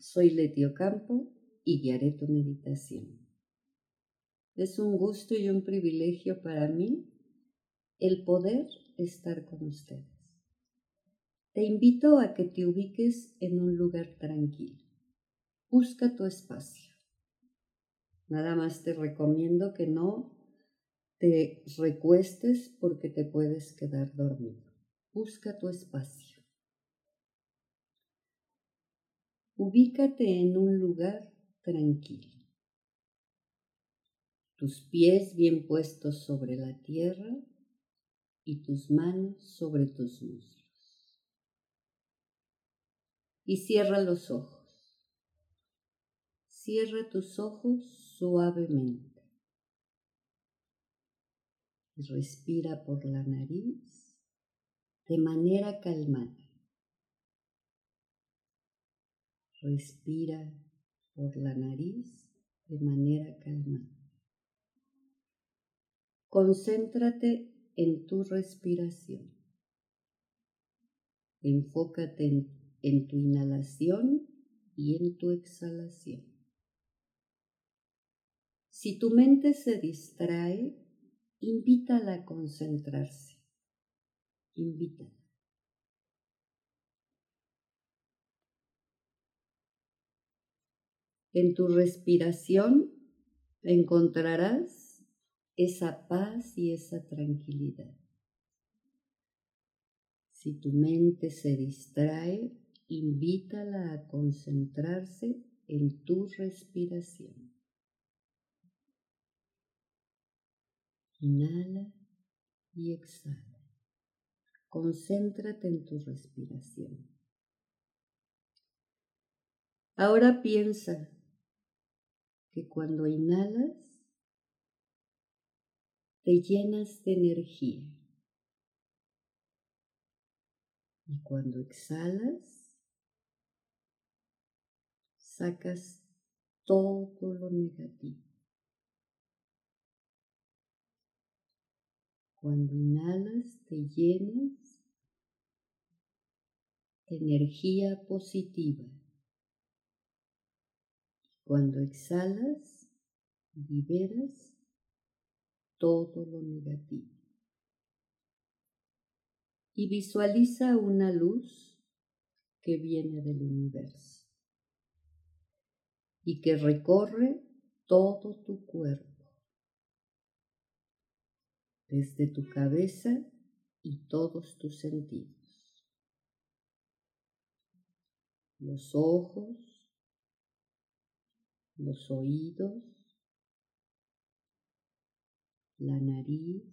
Soy Letio Campo y guiaré tu meditación. Es un gusto y un privilegio para mí el poder estar con ustedes. Te invito a que te ubiques en un lugar tranquilo. Busca tu espacio. Nada más te recomiendo que no te recuestes porque te puedes quedar dormido. Busca tu espacio. Ubícate en un lugar tranquilo. Tus pies bien puestos sobre la tierra y tus manos sobre tus muslos. Y cierra los ojos. Cierra tus ojos suavemente. Respira por la nariz de manera calmada. Respira por la nariz de manera calmada. Concéntrate en tu respiración. Enfócate en, tu inhalación y en tu exhalación. Si tu mente se distrae, invítala a concentrarse. Invítala. En tu respiración encontrarás esa paz y esa tranquilidad. Si tu mente se distrae, invítala a concentrarse en tu respiración. Inhala y exhala. Concéntrate en tu respiración. Ahora piensa que cuando inhalas te llenas de energía y cuando exhalas sacas todo lo negativo. Cuando inhalas te llenas de energía positiva. Cuando exhalas, liberas todo lo negativo. Y visualiza una luz que viene del universo y que recorre todo tu cuerpo, desde tu cabeza y todos tus sentidos. Los ojos, los oídos, la nariz,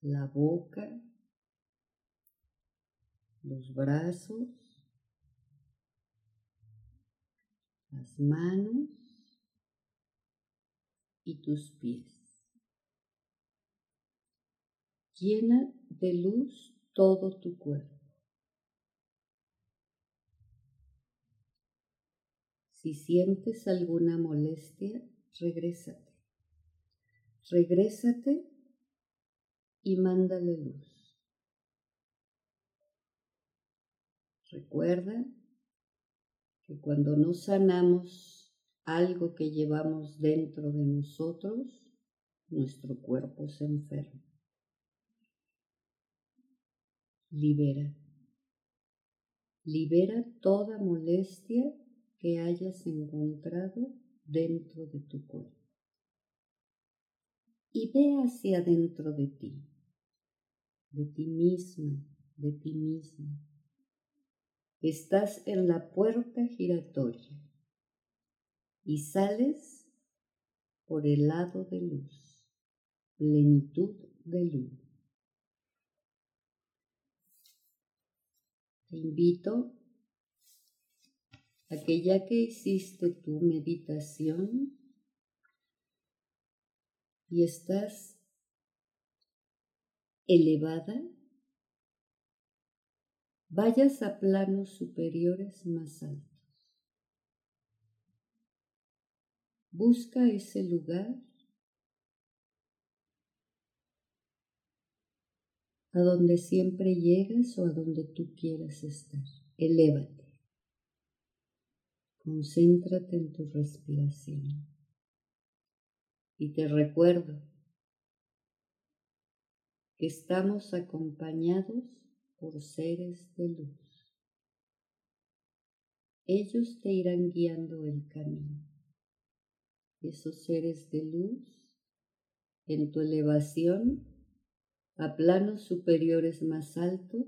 la boca, los brazos, las manos y tus pies. Llena de luz todo tu cuerpo. Si sientes alguna molestia, regrésate. Regrésate y mándale luz. Recuerda que cuando no sanamos algo que llevamos dentro de nosotros, nuestro cuerpo se enferma. Libera. Libera toda molestia que hayas encontrado dentro de tu cuerpo. Y ve hacia dentro de ti, de ti misma, de ti mismo. Estás en la puerta giratoria y sales por el lado de luz, plenitud de luz. Te invito a que ya que hiciste tu meditación y estás elevada, vayas a planos superiores más altos. Busca ese lugar a donde siempre llegas o a donde tú quieras estar. Elévate. Concéntrate en tu respiración. Y te recuerdo que estamos acompañados por seres de luz. Ellos te irán guiando el camino. Esos seres de luz en tu elevación a planos superiores más altos,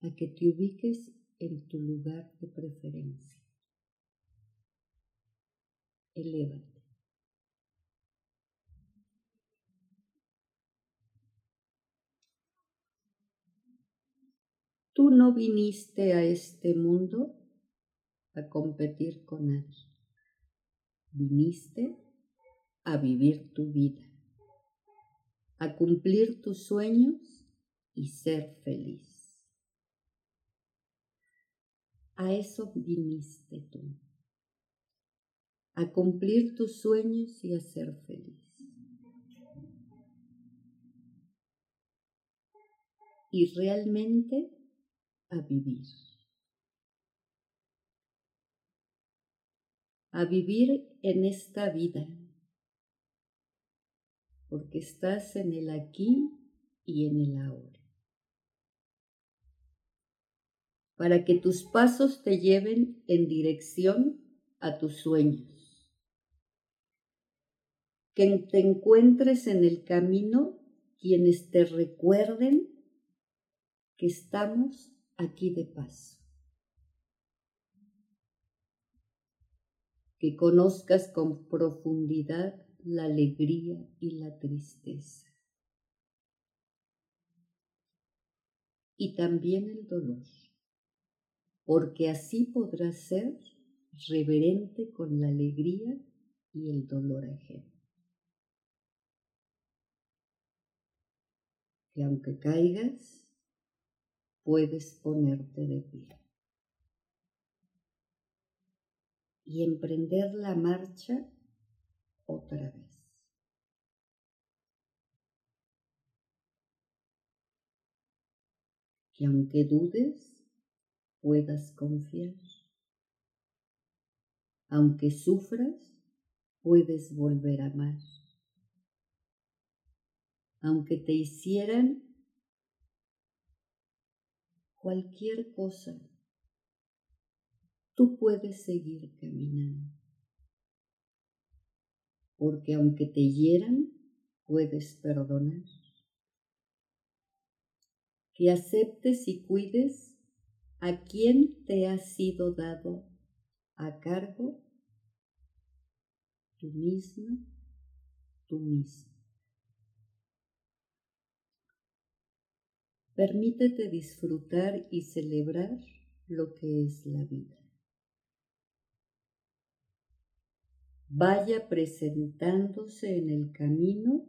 a que te ubiques en tu lugar de preferencia. Elévate. Tú no viniste a este mundo a competir con nadie. Viniste a vivir tu vida a cumplir tus sueños y ser feliz. A eso viniste tú, a cumplir tus sueños y a ser feliz. Y realmente a vivir. A vivir en esta vida porque estás en el aquí y en el ahora. Para que tus pasos te lleven en dirección a tus sueños. Que te encuentres en el camino quienes te recuerden que estamos aquí de paso. Que conozcas con profundidad la alegría y la tristeza. Y también el dolor, porque así podrás ser reverente con la alegría y el dolor ajeno. Que aunque caigas, puedes ponerte de pie y emprender la marcha otra vez. Que aunque dudes, puedas confiar. Aunque sufras, puedes volver a amar. Aunque te hicieran cualquier cosa, tú puedes seguir caminando porque aunque te hieran, puedes perdonar. Que aceptes y cuides a quien te ha sido dado a cargo tú misma, tú mismo. Permítete disfrutar y celebrar lo que es la vida. vaya presentándose en el camino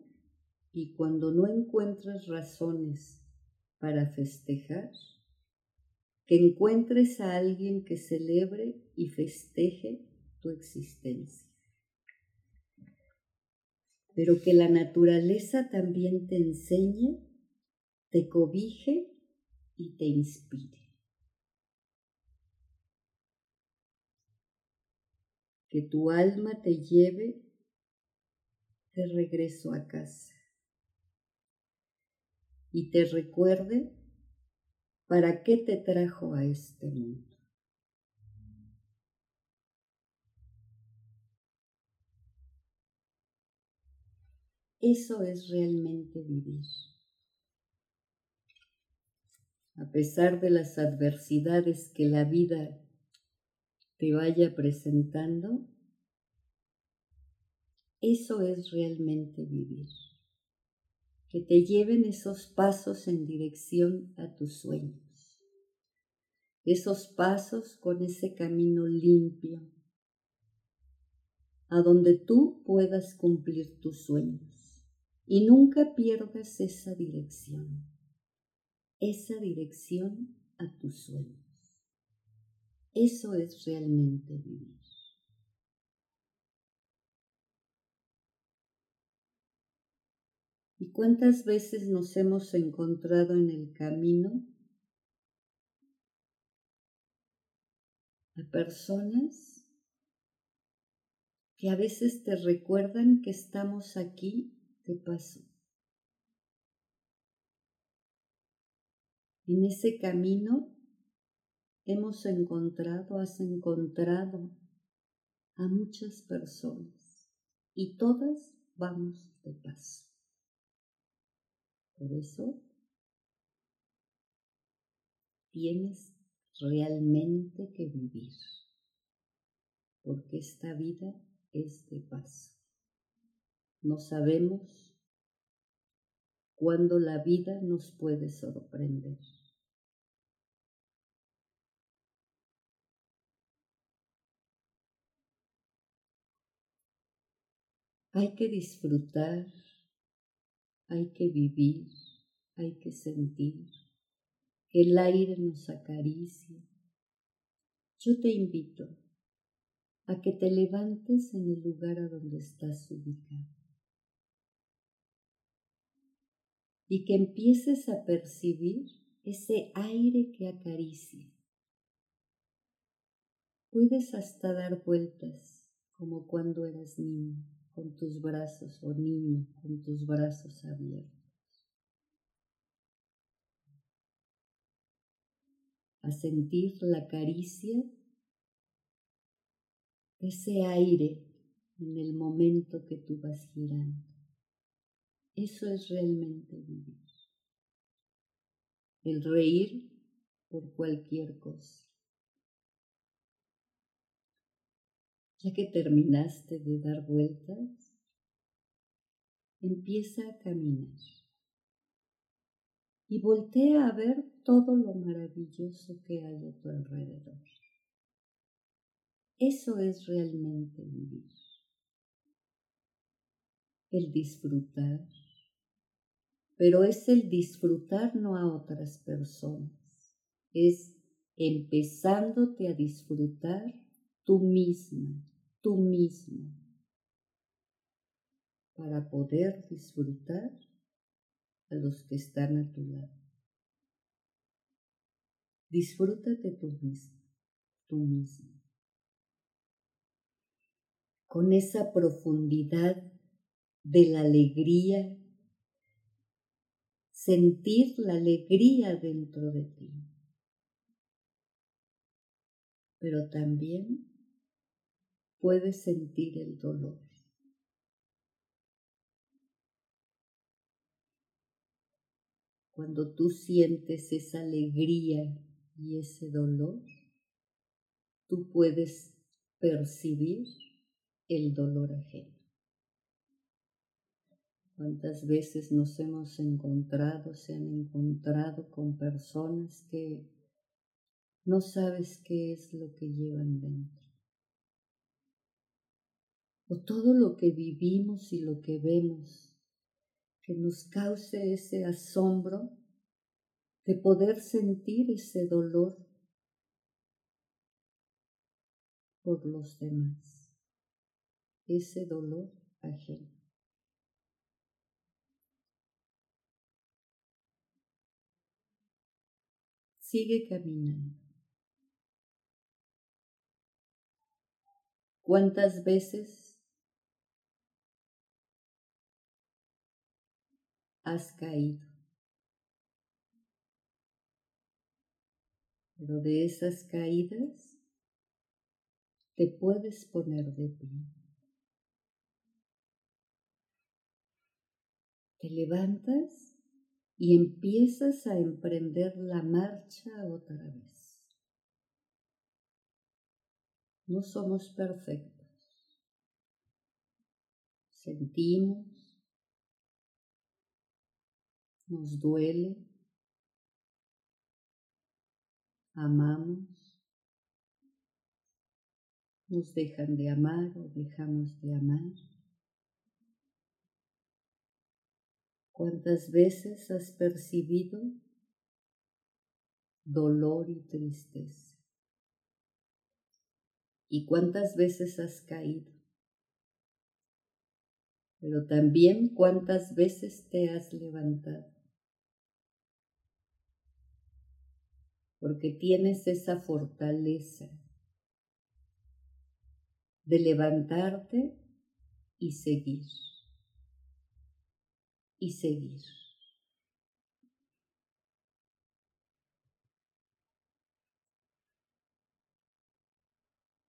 y cuando no encuentres razones para festejar, que encuentres a alguien que celebre y festeje tu existencia. Pero que la naturaleza también te enseñe, te cobije y te inspire. que tu alma te lleve de regreso a casa y te recuerde para qué te trajo a este mundo. Eso es realmente vivir. A pesar de las adversidades que la vida te vaya presentando, eso es realmente vivir. Que te lleven esos pasos en dirección a tus sueños. esos pasos con ese camino limpio, a donde tú puedas cumplir tus sueños y nunca pierdas esa dirección, esa dirección a tus sueños. Eso es realmente vivir. ¿Y cuántas veces nos hemos encontrado en el camino a personas que a veces te recuerdan que estamos aquí de paso? En ese camino hemos encontrado, has encontrado a muchas personas y todas vamos de paso. Por eso tienes realmente que vivir, porque esta vida es de paso. No sabemos cuándo la vida nos puede sorprender. Hay que disfrutar hay que vivir, hay que sentir, el aire nos acaricie. Yo te invito a que te levantes en el lugar a donde estás ubicado y que empieces a percibir ese aire que acaricia. Puedes hasta dar vueltas como cuando eras niño con tus brazos o niño con tus brazos abiertos. A sentir la caricia ese aire en el momento que tú vas girando. Eso es realmente vivir. El reír por cualquier cosa. Ya que terminaste de dar vueltas, empieza a caminar y voltea a ver todo lo maravilloso que hay a tu alrededor. Eso es realmente vivir. El disfrutar, pero es el disfrutar no a otras personas, es empezándote a disfrutar tú misma, tú mismo, para poder disfrutar a los que están a tu lado. Disfrútate tú mismo, tú mismo, con esa profundidad de la alegría, sentir la alegría dentro de ti, pero también puedes sentir el dolor. Cuando tú sientes esa alegría y ese dolor, tú puedes percibir el dolor ajeno. ¿Cuántas veces nos hemos encontrado, se han encontrado con personas que no sabes qué es lo que llevan dentro? O todo lo que vivimos y lo que vemos que nos cause ese asombro de poder sentir ese dolor por los demás, ese dolor ajeno. Sigue caminando. ¿Cuántas veces has caído. Pero de esas caídas te puedes poner de pie. Te levantas y empiezas a emprender la marcha otra vez. No somos perfectos. Sentimos, nos duele, amamos, nos dejan de amar o dejamos de amar. ¿Cuántas veces has percibido dolor y tristeza? ¿Y cuántas veces has caído? Pero también cuántas veces te has levantado. Porque tienes esa fortaleza de levantarte y seguir y seguir.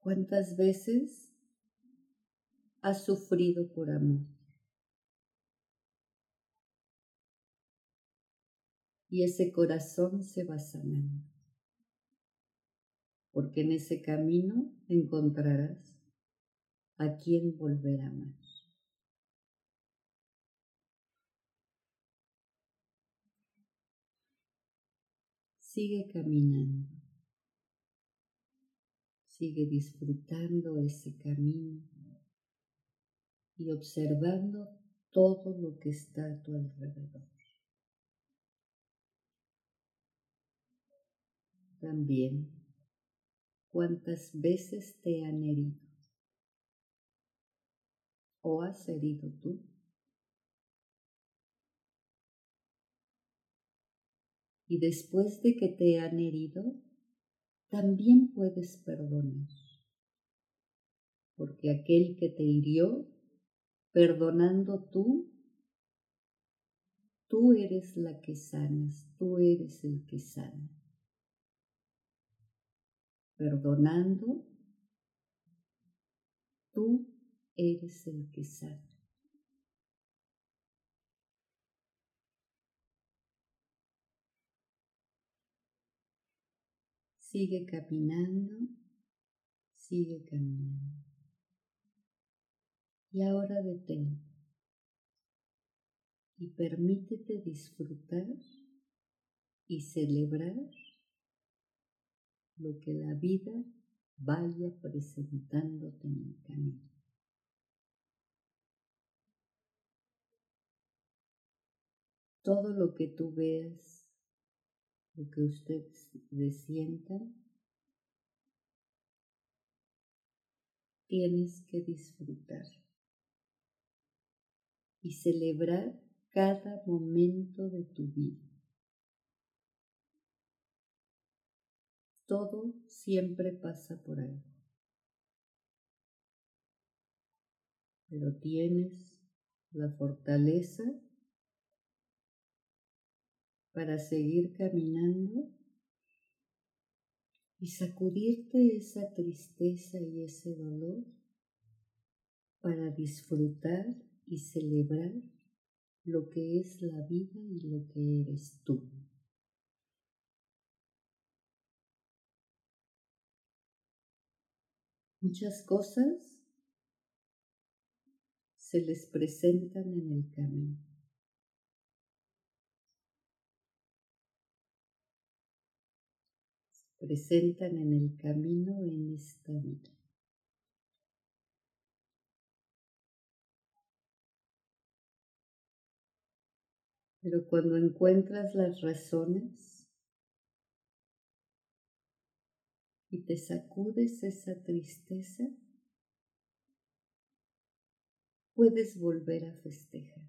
¿Cuántas veces has sufrido por amor? Y ese corazón se va sanando, porque en ese camino encontrarás a quien volver a. Sigue caminando. Sigue disfrutando ese camino y observando todo lo que está a tu alrededor. También cuántas veces te han herido o has herido tú. y después de que te han herido, también puedes perdonar. Porque aquel que te hirió, perdonando tú, tú eres la que sanas, tú eres el que sana. Perdonando, tú eres el que sana. Sigue caminando, sigue caminando. Y ahora detente y permítete disfrutar y celebrar lo que la vida vaya presentándote en el camino. Todo lo que tú veas lo que ustedes sientan, tienes que disfrutar y celebrar cada momento de tu vida. Todo siempre pasa por algo. Pero tienes la fortaleza para seguir caminando y sacudirte esa tristeza y ese dolor para disfrutar y celebrar lo que es la vida y lo que eres tú. Muchas cosas se les presentan en el camino. presentan en el camino en esta vida. Pero cuando encuentras las razones y te sacudes esa tristeza, puedes volver a festejar.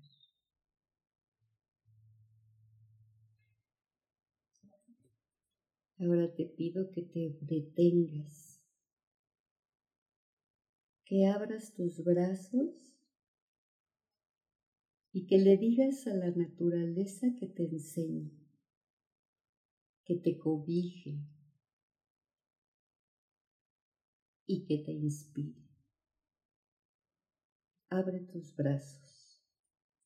Ahora te pido que te detengas, que abras tus brazos y que le digas a la naturaleza que te enseñe, que te cobije y que te inspire. Abre tus brazos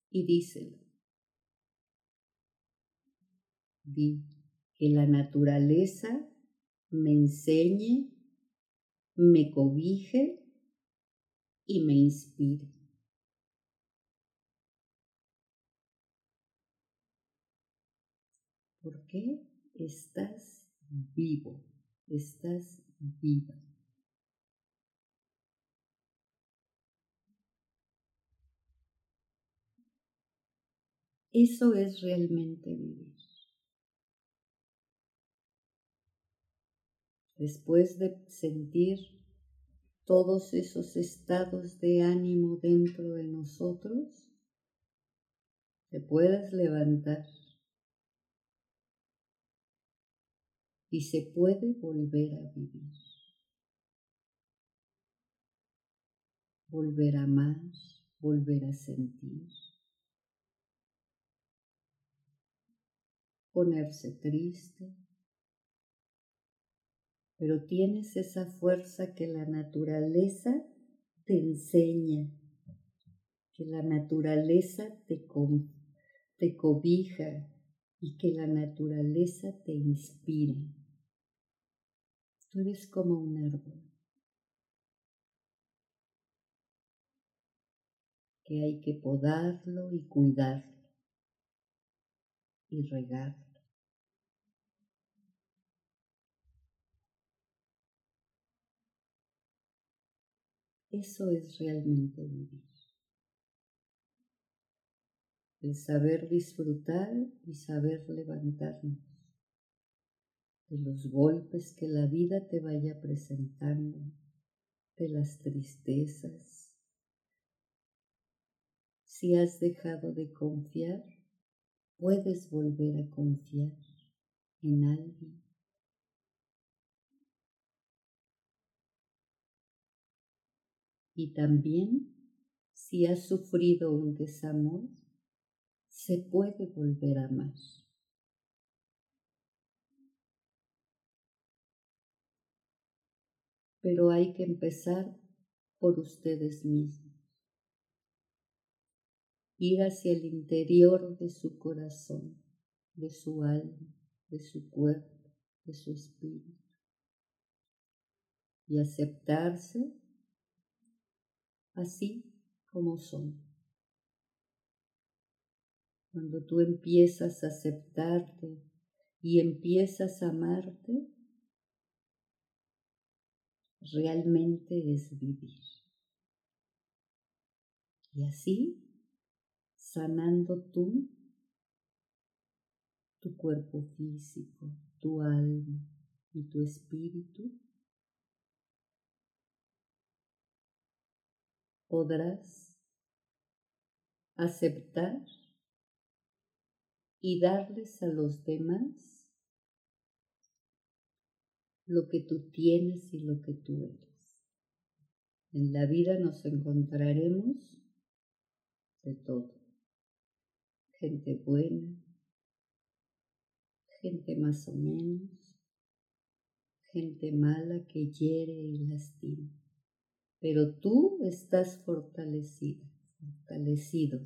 y díselo. Di que la naturaleza me enseñe, me cobije y me inspire. ¿Por qué estás vivo, estás viva. Eso es realmente vivir. Después de sentir todos esos estados de ánimo dentro de nosotros, te puedes levantar y se puede volver a vivir. Volver a amar, volver a sentir. Ponerse triste, pero tienes esa fuerza que la naturaleza te enseña, que la naturaleza te, cobija y que la naturaleza te inspira. Tú eres como un árbol. Que hay que podarlo y cuidarlo y regar. Eso es realmente vivir. El saber disfrutar y saber levantarnos de los golpes que la vida te vaya presentando, de las tristezas. Si has dejado de confiar, puedes volver a confiar en alguien. Y también, si has sufrido un desamor, se puede volver a amar. Pero hay que empezar por ustedes mismos ir hacia el interior de su corazón, de su alma, de su cuerpo, de su espíritu. Y aceptarse así como son. Cuando tú empiezas a aceptarte y empiezas a amarte, realmente es vivir. Y así sanando tú, tu cuerpo físico, tu alma y tu espíritu, podrás aceptar y darles a los demás lo que tú tienes y lo que tú eres. En la vida nos encontraremos de todo gente buena, gente más o menos, gente mala que hiere y lastima. Pero tú estás fortalecida, fortalecido.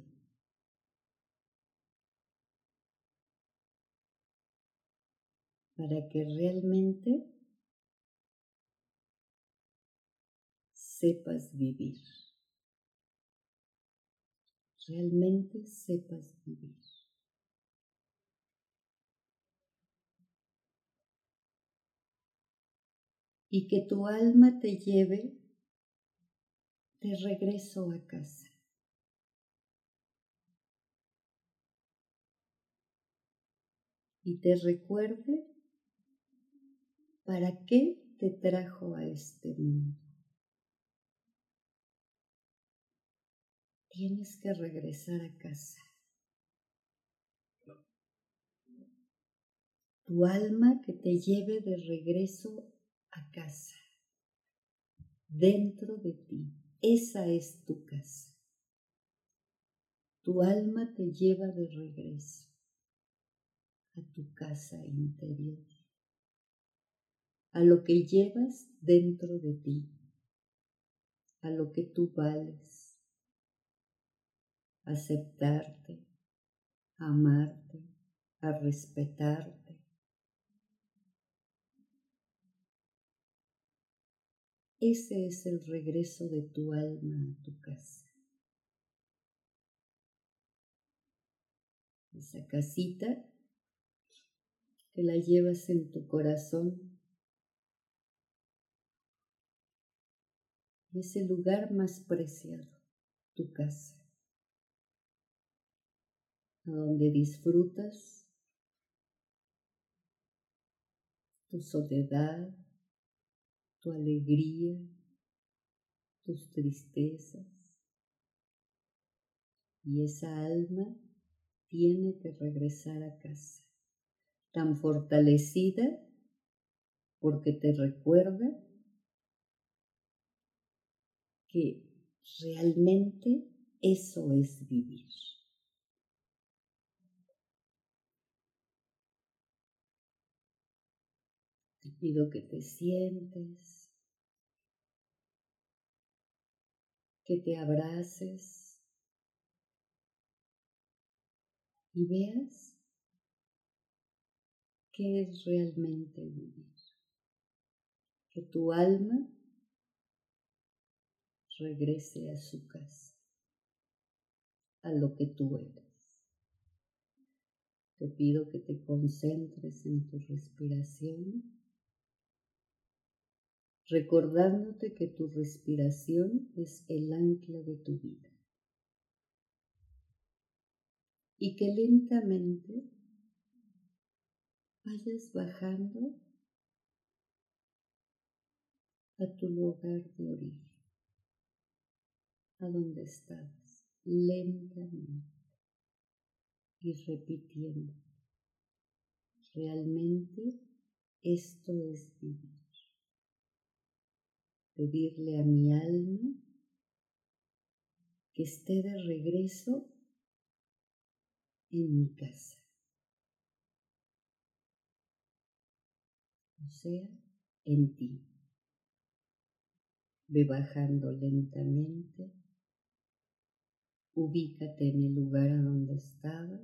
Para que realmente sepas vivir realmente sepas vivir. Y que tu alma te lleve de regreso a casa. Y te recuerde para qué te trajo a este mundo. Tienes que regresar a casa. Tu alma que te lleve de regreso a casa, dentro de ti. Esa es tu casa. Tu alma te lleva de regreso a tu casa interior, a lo que llevas dentro de ti, a lo que tú vales aceptarte, amarte, a respetarte. Ese es el regreso de tu alma a tu casa. Esa casita que la llevas en tu corazón. Es el lugar más preciado, tu casa, a donde disfrutas tu soledad, tu alegría, tus tristezas. Y esa alma tiene que regresar a casa, tan fortalecida porque te recuerda que realmente eso es vivir. Te pido que te sientes, que te abraces y veas qué es realmente vivir. Que tu alma regrese a su casa, a lo que tú eres. Te pido que te concentres en tu respiración, recordándote que tu respiración es el ancla de tu vida y que lentamente vayas bajando a tu lugar de origen a donde estabas, lentamente y repitiendo. Realmente esto es vivir. Pedirle a mi alma que esté de regreso en mi casa. O sea, en ti. Ve bajando lentamente Ubícate en el lugar a donde estabas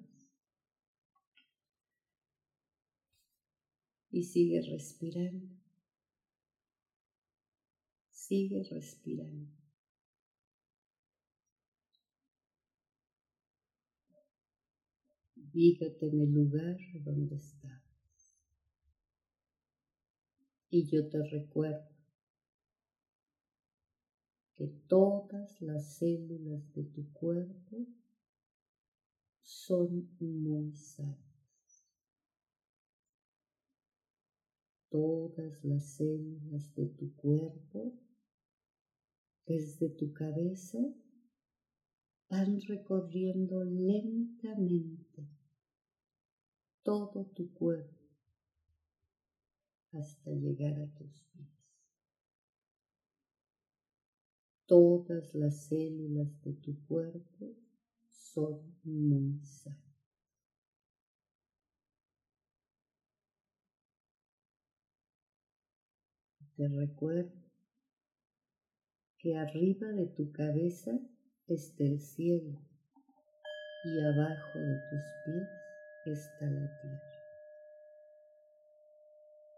y sigue respirando. Sigue respirando. Ubícate en el lugar donde estabas. Y yo te recuerdo que todas las células de tu cuerpo son muy sanas. Todas las células de tu cuerpo, desde tu cabeza, van recorriendo lentamente todo tu cuerpo hasta llegar a tus pies. Todas las células de tu cuerpo son muy sanas. Te recuerdo que arriba de tu cabeza está el cielo y abajo de tus pies está la tierra.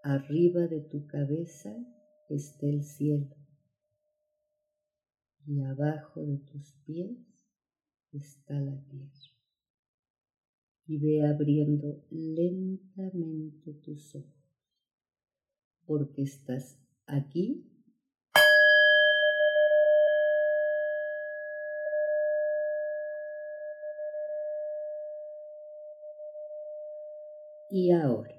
Arriba de tu cabeza está el cielo y abajo de tus pies está la tierra. Y ve abriendo lentamente tus ojos, porque estás aquí y ahora.